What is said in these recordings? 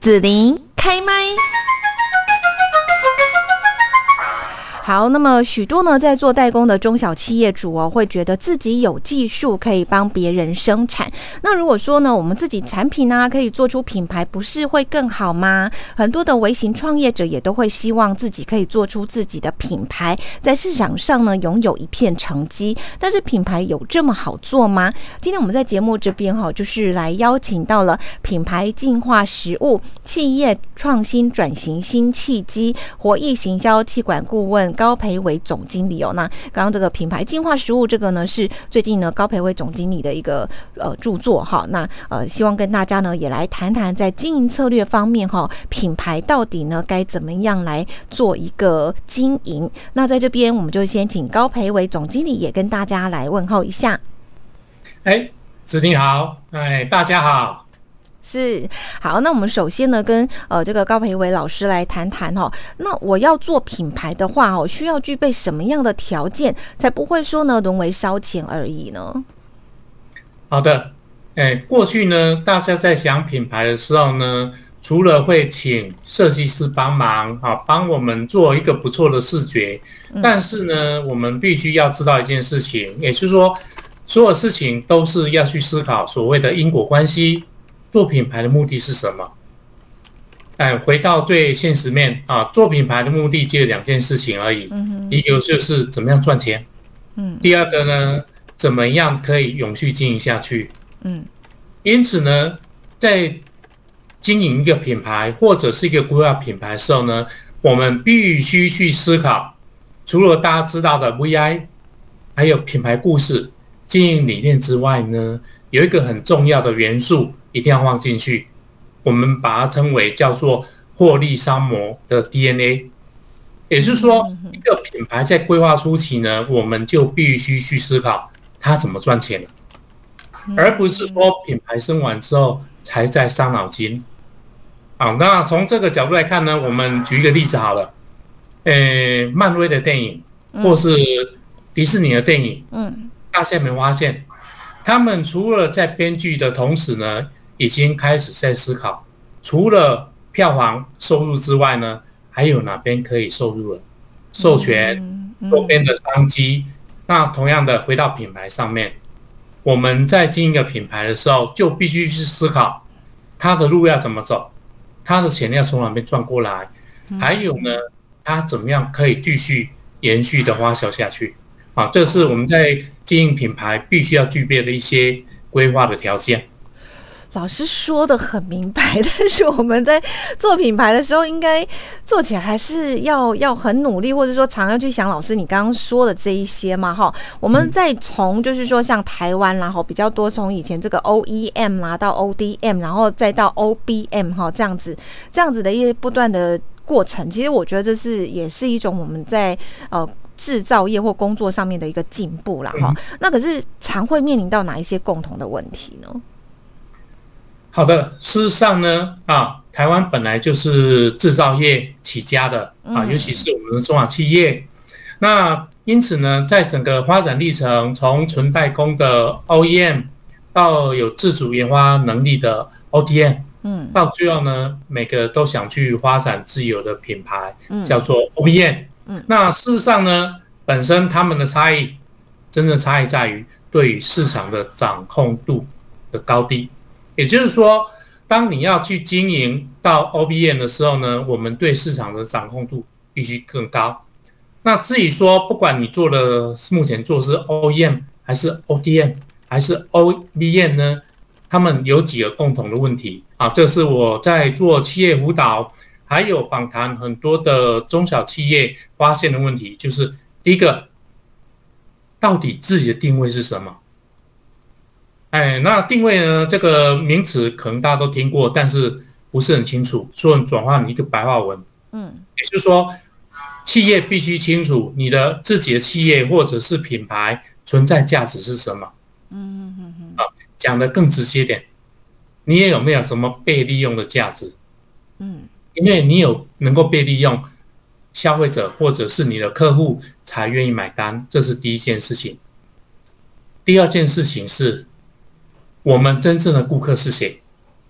紫琳开麦。好，那么许多呢，在做代工的中小企业主哦，会觉得自己有技术可以帮别人生产。那如果说呢，我们自己产品呢，可以做出品牌，不是会更好吗？很多的微型创业者也都会希望自己可以做出自己的品牌，在市场上呢，拥有一片成绩。但是品牌有这么好做吗？今天我们在节目这边哈，就是来邀请到了品牌进化实务企业创新转型新契机活益行销气管顾问。高培伟总经理哦，那刚刚这个品牌进化食物这个呢，是最近呢高培伟总经理的一个呃著作哈。那呃，希望跟大家呢也来谈谈在经营策略方面哈，品牌到底呢该怎么样来做一个经营？那在这边我们就先请高培伟总经理也跟大家来问候一下。哎，子婷好，哎，大家好。是好，那我们首先呢，跟呃这个高培伟老师来谈谈哈。那我要做品牌的话哦，需要具备什么样的条件，才不会说呢沦为烧钱而已呢？好的，哎，过去呢，大家在想品牌的时候呢，除了会请设计师帮忙啊，帮我们做一个不错的视觉，但是呢，我们必须要知道一件事情，也就是说，所有事情都是要去思考所谓的因果关系。做品牌的目的是什么？哎，回到最现实面啊，做品牌的目的只有两件事情而已。嗯一个就是怎么样赚钱。嗯。第二个呢，怎么样可以永续经营下去？嗯。因此呢，在经营一个品牌或者是一个规划品牌的时候呢，我们必须去思考，除了大家知道的 VI，还有品牌故事、经营理念之外呢，有一个很重要的元素。一定要放进去，我们把它称为叫做获利商模的 DNA，也就是说，一个品牌在规划初期呢，我们就必须去思考它怎么赚钱。而不是说品牌生完之后才在伤脑筋。好，那从这个角度来看呢，我们举一个例子好了，呃，漫威的电影或是迪士尼的电影，嗯，大家有没有发现，他们除了在编剧的同时呢。已经开始在思考，除了票房收入之外呢，还有哪边可以收入了？授权周边的商机。那同样的，回到品牌上面，我们在经营一个品牌的时候，就必须去思考它的路要怎么走，它的钱要从哪边赚过来，还有呢，它怎么样可以继续延续的花销下去？啊，这是我们在经营品牌必须要具备的一些规划的条件。老师说的很明白，但是我们在做品牌的时候，应该做起来还是要要很努力，或者说常要去想老师你刚刚说的这一些嘛，哈。我们再从就是说像台湾然后比较多从以前这个 OEM 啦到 ODM，然后再到 OBM 哈这样子这样子的一些不断的过程，其实我觉得这是也是一种我们在呃制造业或工作上面的一个进步啦，哈。那可是常会面临到哪一些共同的问题呢？好的，事实上呢，啊，台湾本来就是制造业起家的啊，尤其是我们的中小企业。那因此呢，在整个发展历程，从纯代工的 OEM 到有自主研发能力的 ODM，嗯，到最后呢，每个都想去发展自有的品牌，叫做 OEM。嗯，那事实上呢，本身他们的差异，真正差异在于对于市场的掌控度的高低。也就是说，当你要去经营到 OBM 的时候呢，我们对市场的掌控度必须更高。那至于说，不管你做的目前做是 OEM 还是 ODM 还是 OBM 呢，他们有几个共同的问题啊？这是我在做企业辅导，还有访谈很多的中小企业发现的问题，就是第一个，到底自己的定位是什么？哎，那定位呢？这个名词可能大家都听过，但是不是很清楚。说转换一个白话文，嗯，也就是说，企业必须清楚你的自己的企业或者是品牌存在价值是什么。嗯嗯嗯啊，讲的更直接点，你也有没有什么被利用的价值？嗯，因为你有能够被利用，消费者或者是你的客户才愿意买单，这是第一件事情。第二件事情是。我们真正的顾客是谁？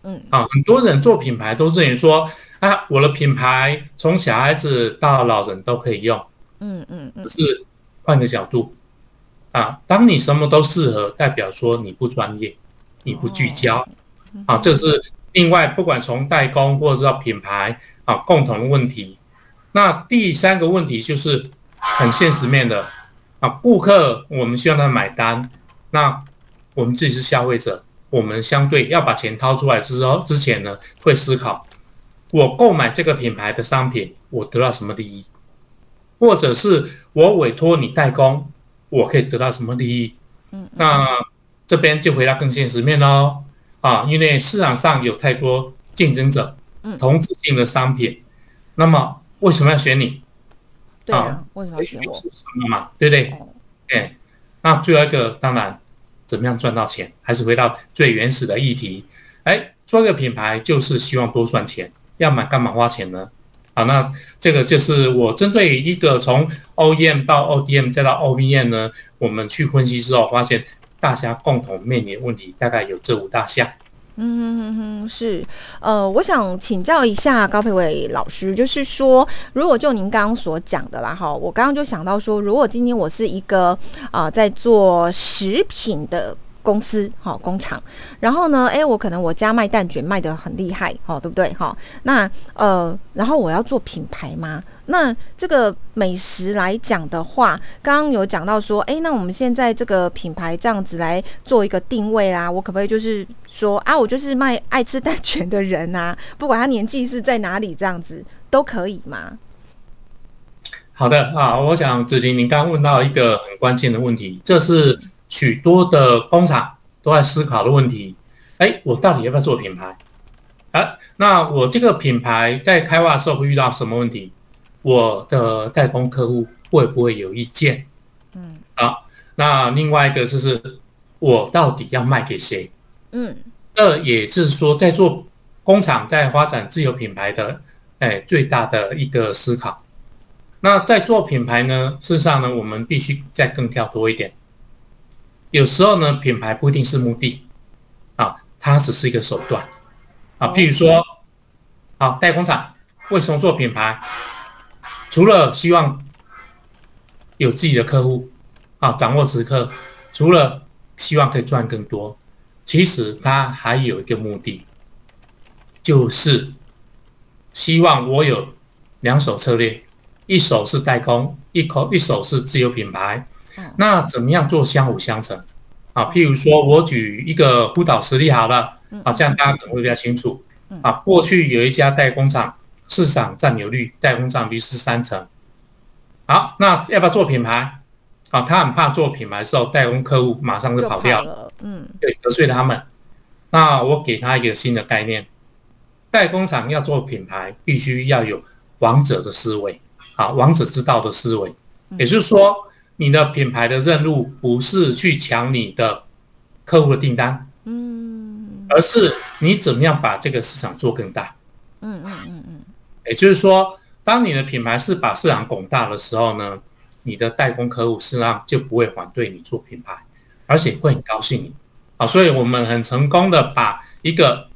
嗯啊，很多人做品牌都认为说啊，我的品牌从小孩子到老人都可以用。嗯嗯嗯，是换个角度啊，当你什么都适合，代表说你不专业，你不聚焦啊，这是另外不管从代工或者到品牌啊共同的问题。那第三个问题就是很现实面的啊，顾客我们希望他买单，那我们自己是消费者，我们相对要把钱掏出来之后之前呢，会思考我购买这个品牌的商品，我得到什么利益，或者是我委托你代工，我可以得到什么利益？嗯，那这边就回到更现实面喽啊，因为市场上有太多竞争者嗯，同质性的商品，那么为什么要选你？对啊，为什么要选我？是什么嘛？对不对？哦哎，那最后一个当然怎么样赚到钱，还是回到最原始的议题。哎，做一个品牌就是希望多赚钱，要买干嘛花钱呢？好，那这个就是我针对一个从 OEM 到 ODM 再到 OVM 呢，我们去分析之后，发现大家共同面临问题大概有这五大项。嗯哼哼哼，是，呃，我想请教一下高培伟老师，就是说，如果就您刚刚所讲的啦，哈，我刚刚就想到说，如果今天我是一个啊、在做食品的。公司好工厂，然后呢，诶，我可能我家卖蛋卷卖的很厉害，好对不对？哈，那呃，然后我要做品牌吗？那这个美食来讲的话，刚刚有讲到说，诶，那我们现在这个品牌这样子来做一个定位啦，我可不可以就是说啊，我就是卖爱吃蛋卷的人啊，不管他年纪是在哪里，这样子都可以吗？好的啊，我想子婷，您刚刚问到一个很关键的问题，这是许多的工厂都在思考的问题。哎，我到底要不要做品牌？啊，那我这个品牌在开发的时候会遇到什么问题？我的代工客户会不会有意见？嗯啊，那另外一个就是我到底要卖给谁？嗯这也是说，在做工厂在发展自有品牌的，哎，最大的一个思考。那在做品牌呢，事实上呢，我们必须再更跳多一点。有时候呢，品牌不一定是目的，啊，它只是一个手段，啊，譬如说，啊，代工厂为什么做品牌？除了希望有自己的客户，啊，掌握时刻，除了希望可以赚更多，其实它还有一个目的，就是希望我有两手策略，一手是代工，一口一手是自有品牌嗯。那怎么样做相辅相成？啊，譬如说我举一个辅导实例好了，啊，这样大家可能会比较清楚。啊，过去有一家代工厂，市场占有率代工占有率是三成。好，那要不要做品牌？啊，他很怕做品牌的时候，代工客户马上就就跑掉了。嗯对，得罪他们。那我给他一个新的概念，代工厂要做品牌，必须要有王者的思维，啊，王者之道的思维。也就是说，你的品牌的任务不是去抢你的客户的订单，嗯而是你怎么样把这个市场做更大。嗯嗯嗯嗯，也就是说，当你的品牌是把市场拱大的时候呢，你的代工客户实际上就不会反对你做品牌，而且会很高兴你啊。所以我们很成功的把一个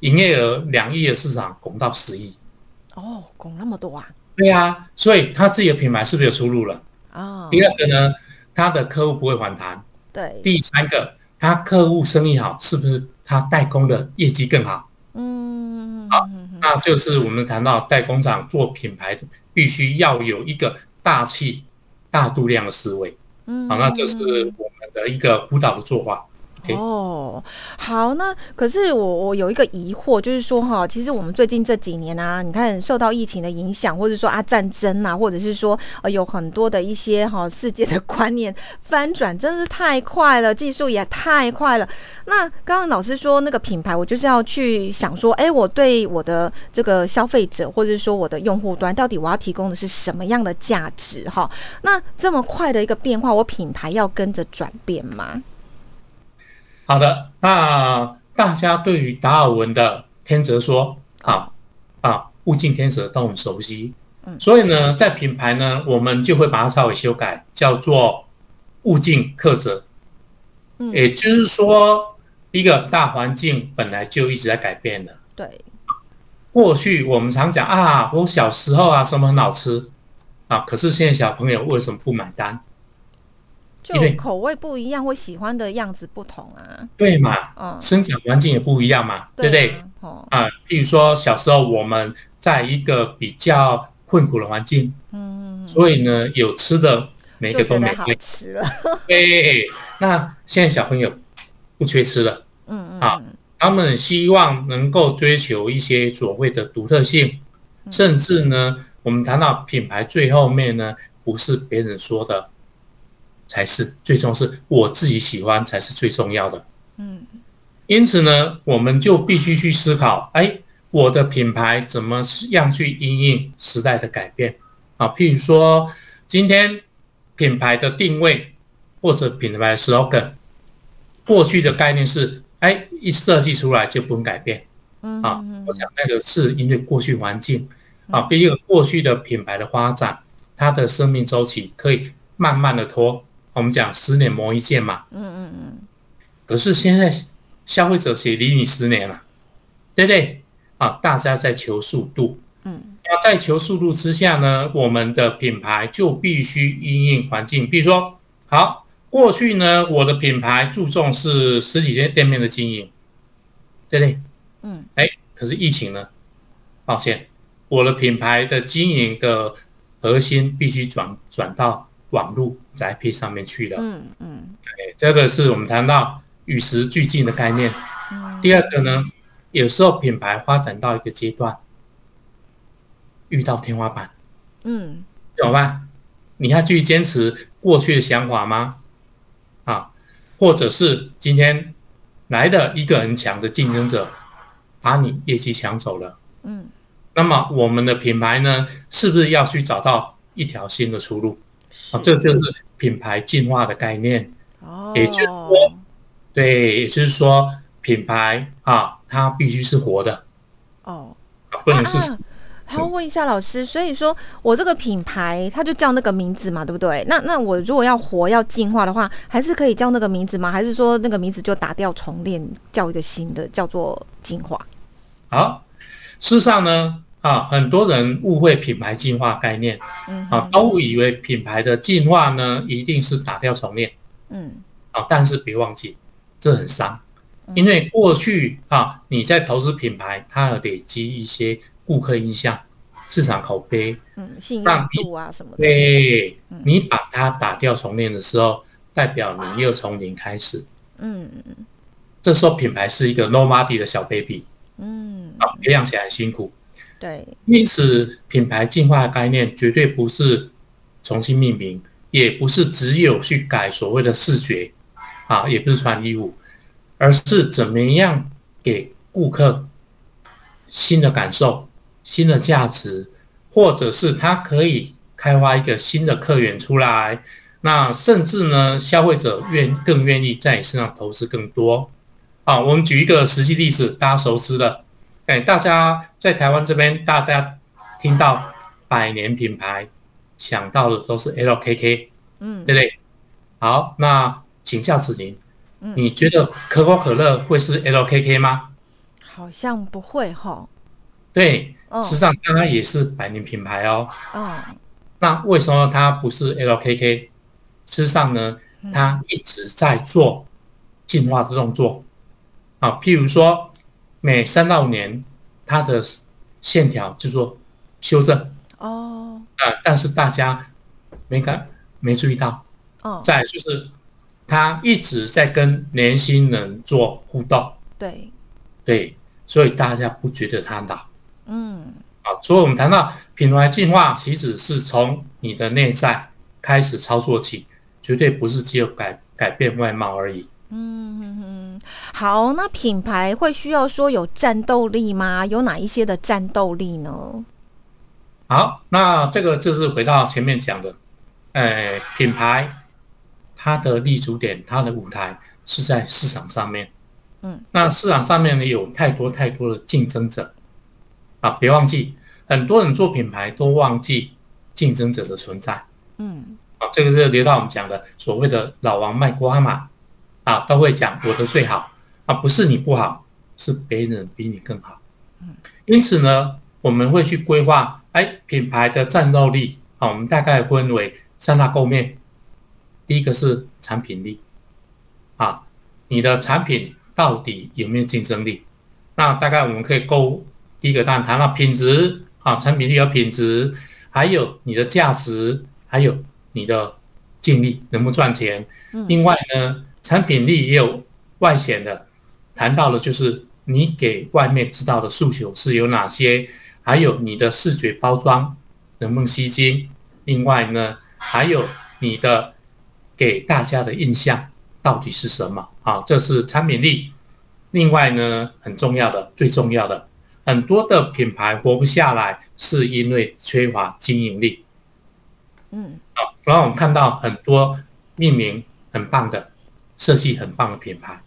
营业额两亿的市场拱到十亿。哦，拱那么多啊，对啊，所以他自己的品牌是不是有出路了？哦，第二个呢，他的客户不会反弹。对，第三个，他客户生意好，是不是他代工的业绩更好？嗯，好那就是我们谈到代工厂做品牌，必须要有一个大气、大度量的思维。嗯好，那这是我们的一个辅导的做法。哦，好，那可是我我有一个疑惑，就是说哈，其实我们最近这几年啊，你看受到疫情的影响，或者说啊战争啊，或者是说呃有很多的一些哈世界的观念翻转，真的是太快了，技术也太快了。那刚刚老师说那个品牌，我就是要去想说，哎，我对我的这个消费者，或者说我的用户端，到底我要提供的是什么样的价值哈？那这么快的一个变化，我品牌要跟着转变吗？好的，那大家对于达尔文的天择说啊啊，物竞天择都很熟悉。嗯所以呢，在品牌呢，我们就会把它稍微修改，叫做物竞克择。嗯也就是说，一个大环境本来就一直在改变的。对，过去我们常讲啊，我小时候啊什么很好吃啊，可是现在小朋友为什么不买单？就口味不一样，或喜欢的样子不同啊。对嘛，嗯，生长环境也不一样嘛，对不对？啊？哦，啊，譬如说小时候我们在一个比较困苦的环境，嗯，所以呢有吃的每个都美味。吃了。对，那现在小朋友不缺吃了，嗯嗯，啊嗯他们希望能够追求一些所谓的独特性，嗯甚至呢，我们谈到品牌最后面呢，不是别人说的才是最重要，是我自己喜欢才是最重要的。嗯因此呢，我们就必须去思考，哎，我的品牌怎么样去因应时代的改变啊？譬如说，今天品牌的定位或者品牌的 slogan，过去的概念是，哎，一设计出来就不用改变嗯啊嗯。我想那个是因为过去环境啊，第一个过去的品牌的发展，它的生命周期可以慢慢的拖，我们讲十年磨一剑嘛。嗯嗯嗯可是现在消费者也离你十年了，对不对？啊，大家在求速度，嗯那在求速度之下呢，我们的品牌就必须因应环境。比如说，好，过去呢，我的品牌注重是实体店店面的经营，对不对？嗯哎，可是疫情呢，抱歉，我的品牌的经营的核心必须转转到网络宅配上面去了。嗯嗯哎这个是我们谈到与时俱进的概念。嗯，第二个呢，有时候品牌发展到一个阶段，遇到天花板，嗯怎么办？你要继续坚持过去的想法吗？啊，或者是今天来的一个很强的竞争者，把你业绩抢走了，嗯那么我们的品牌呢，是不是要去找到一条新的出路？啊，这就是品牌进化的概念。哦，也就是说对，也就是说，品牌啊，它必须是活的，哦。啊不能是死啊还要问一下老师，所以说我这个品牌它就叫那个名字嘛，对不对？那那我如果要活要进化的话，还是可以叫那个名字吗？还是说那个名字就打掉重练，叫一个新的叫做进化？好。事实上呢，啊，很多人误会品牌进化概念。嗯啊，都以为品牌的进化呢一定是打掉重练。嗯。啊，但是别忘记，这很伤，嗯。因为过去啊，你在投资品牌，它有累积一些顾客印象、市场口碑，嗯，信那用度啊什么的，对嗯。你把它打掉重练的时候，代表你又从零开始。嗯这时候品牌是一个 nobody 的小 baby 嗯，啊，培养起来很辛苦。对，因此，品牌进化的概念绝对不是重新命名，也不是只有去改所谓的视觉啊，也不是穿衣服，而是怎么样给顾客新的感受、新的价值，或者是他可以开发一个新的客源出来。那甚至呢，消费者愿更愿意在你身上投资更多。啊，我们举一个实际例子，大家熟知的，哎，大家在台湾这边，大家听到百年品牌，想到的都是 LKK，嗯对不对？好，那请教子宁，嗯你觉得可口可乐会是 LKK 吗？好像不会哈，对，实上它也是百年品牌哦。哦那为什么它不是 LKK？事实上呢，嗯它一直在做进化的动作啊。譬如说，每三到五年，它的线条就做修正哦啊，但是大家没感没注意到。哦，再就是，他一直在跟年轻人做互动，对，对，所以大家不觉得他老。嗯啊，所以我们谈到品牌进化，其实是从你的内在开始操作起，绝对不是只有改改变外貌而已。嗯嗯嗯，好，那品牌会需要说有战斗力吗？有哪一些的战斗力呢？好，那这个就是回到前面讲的，呃，品牌它的立足点、它的舞台是在市场上面。嗯，那市场上面呢有太多太多的竞争者啊，别忘记，很多人做品牌都忘记竞争者的存在。嗯啊，这个是留到我们讲的所谓的老王卖瓜嘛，啊，都会讲我的最好，啊，不是你不好，是别人比你更好。因此呢，我们会去规划，哎，品牌的战斗力啊，我们大概分为三大构面。第一个是产品力，啊，你的产品到底有没有竞争力？那大概我们可以勾第一个，当然谈到品质啊，产品力有品质，还有你的价值，还有你的净利能不能赚钱？另外呢，产品力也有外显的，谈到了就是你给外面知道的诉求是有哪些，还有你的视觉包装能不能吸睛？另外呢，还有你的给大家的印象到底是什么？啊，这是产品力。另外呢，很重要的、最重要的，很多的品牌活不下来，是因为缺乏经营力。嗯，啊，然后我们看到很多命名很棒的、设计很棒的品牌，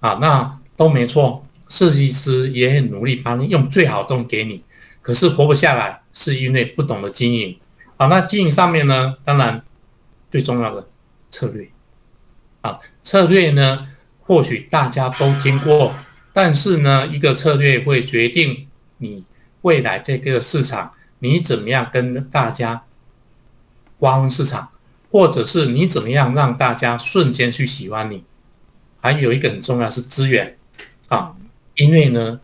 啊，那都没错，设计师也很努力帮你用最好的东西给你，可是活不下来，是因为不懂得经营。好，那经营上面呢，当然最重要的策略，啊，策略呢。或许大家都听过，但是呢，一个策略会决定你未来这个市场，你怎么样跟大家瓜分市场，或者是你怎么样让大家瞬间去喜欢你。还有一个很重要是资源啊，因为呢，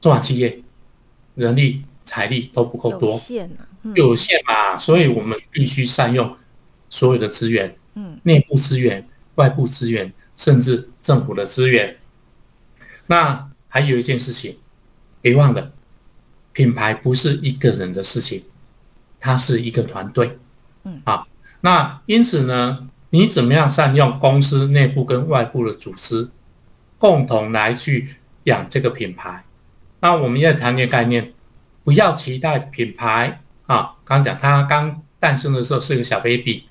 中小企业人力财力都不够多，有限有限嘛，所以我们必须善用所有的资源，嗯，内部资源、外部资源。甚至政府的资源，那还有一件事情，别忘了，品牌不是一个人的事情，它是一个团队。嗯，啊，那因此呢，你怎么样善用公司内部跟外部的组织，共同来去养这个品牌？那我们要谈一个概念，不要期待品牌啊，刚讲它刚诞生的时候是个小 baby，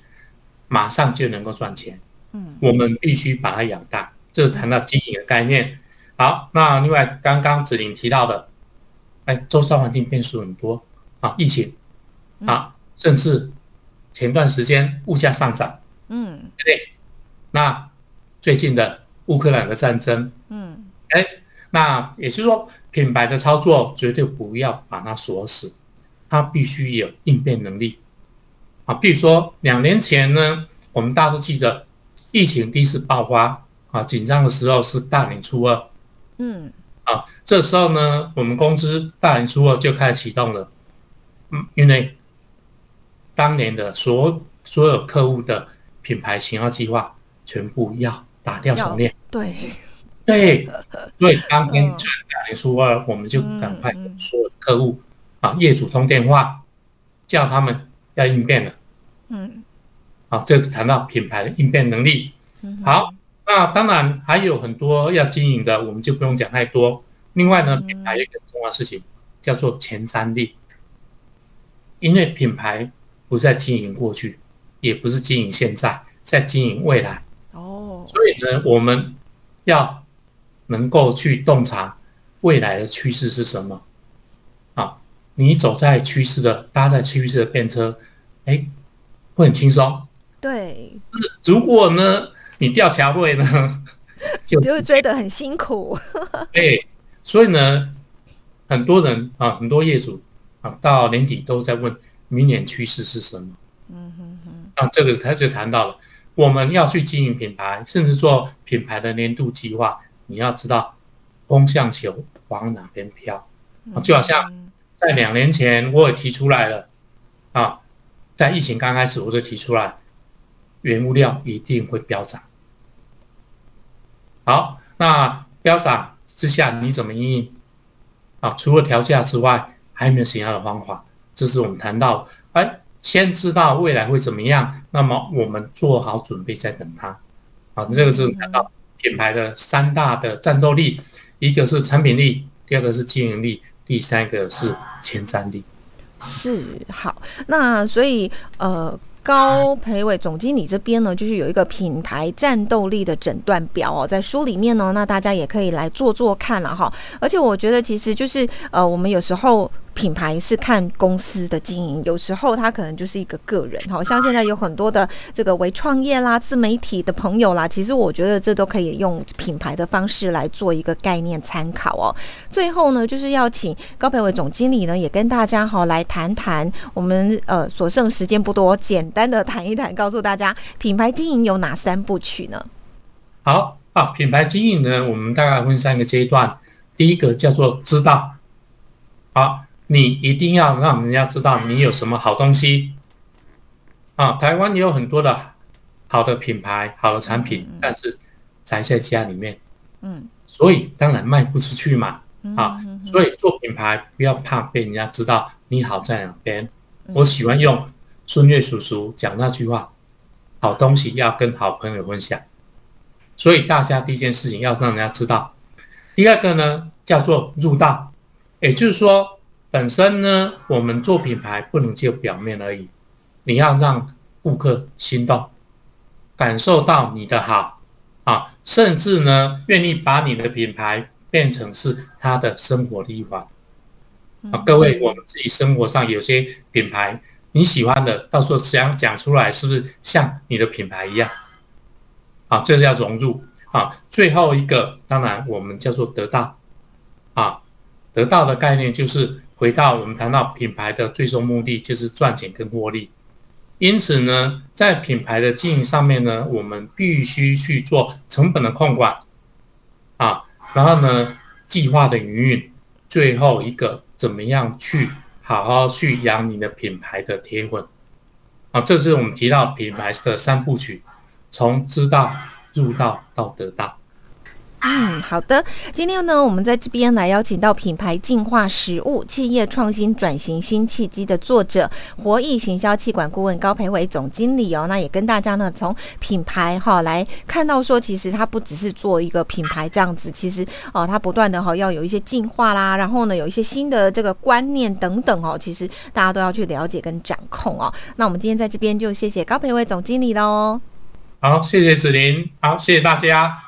马上就能够赚钱。嗯，我们必须把它养大，这是谈到经营的概念。好，那另外刚刚子玲提到的，哎，周遭环境变数很多啊，疫情啊，甚至前段时间物价上涨，嗯，对不对？那最近的乌克兰的战争，嗯，哎，那也就是说，品牌的操作绝对不要把它锁死，它必须有应变能力啊。比如说两年前呢，我们大家都记得。疫情第一次爆发啊，紧张的时候是大年初二，嗯，啊，这时候呢，我们公司大年初二就开始启动了，嗯，因为当年的所所有客户的品牌型号计划全部要打掉重练，对，对，所以当天大年初二，我们就赶快跟所有客户啊业主通电话，叫他们要应变了，嗯。好，这谈到品牌的应变能力。好，那当然还有很多要经营的，我们就不用讲太多。另外呢，品牌有一个重要事情叫做前瞻力，因为品牌不在经营过去，也不是经营现在，在经营未来。哦，所以呢，我们要能够去洞察未来的趋势是什么。啊，你走在趋势的，搭在趋势的便车，哎，会很轻松。对，如果呢，你掉桥会呢，就就会追得很辛苦。哎，所以呢，很多人啊，很多业主啊，到年底都在问明年趋势是什么。嗯哼哼。那这个他就谈到了，我们要去经营品牌，甚至做品牌的年度计划，你要知道风向球往哪边飘。就好像在两年前我也提出来了啊，在疫情刚开始我就提出来。原物料一定会飙涨。好，那飙涨之下你怎么应？啊，除了调价之外，还有没有其他的方法？这是我们谈到，哎，先知道未来会怎么样，那么我们做好准备再等它。好，这个是谈到品牌的三大的战斗力，一个是产品力，第二个是经营力，第三个是前瞻力。是好，那所以呃。高培伟总经理这边呢，就是有一个品牌战斗力的诊断表哦，在书里面呢，那大家也可以来做做看了哈。而且我觉得，其实就是呃，我们有时候。品牌是看公司的经营，有时候他可能就是一个个人。好像现在有很多的这个微创业啦、自媒体的朋友啦，其实我觉得这都可以用品牌的方式来做一个概念参考哦。最后呢，就是要请高培伟总经理呢，也跟大家好来谈谈我们呃所剩时间不多，简单的谈一谈，告诉大家品牌经营有哪三部曲呢？好啊，品牌经营呢，我们大概分三个阶段。第一个叫做知道，好，你一定要让人家知道你有什么好东西。啊，台湾也有很多的好的品牌、好的产品，但是宅在家里面，嗯，所以当然卖不出去嘛。啊，所以做品牌不要怕被人家知道你好在哪边。我喜欢用孙悦叔叔讲那句话：好东西要跟好朋友分享。所以大家第一件事情要让人家知道。第二个呢，叫做入道，也就是说，本身呢，我们做品牌不能就表面而已，你要让顾客心动，感受到你的好啊，甚至呢，愿意把你的品牌变成是他的生活的一环啊。各位，我们自己生活上有些品牌你喜欢的，到时候想讲出来，是不是像你的品牌一样？啊，这叫融入。啊，最后一个当然我们叫做得到，啊，得到的概念就是回到我们谈到品牌的最终目的就是赚钱跟获利，因此呢，在品牌的经营上面呢，我们必须去做成本的控管，啊，然后呢，计划的营运，最后一个怎么样去好好去养你的品牌的铁粉，啊，这是我们提到品牌的三部曲，从知道。入道到得到。嗯，好的。今天呢，我们在这边来邀请到品牌进化实物企业创新转型新契机的作者，活益行销气管顾问高培伟总经理哦。那也跟大家呢，从品牌哈来看到说，其实他不只是做一个品牌这样子，其实哦，他不断的哈要有一些进化啦，然后呢，有一些新的这个观念等等哦，其实大家都要去了解跟掌控哦。那我们今天在这边就谢谢高培伟总经理喽。好，谢谢子琳。好，谢谢大家。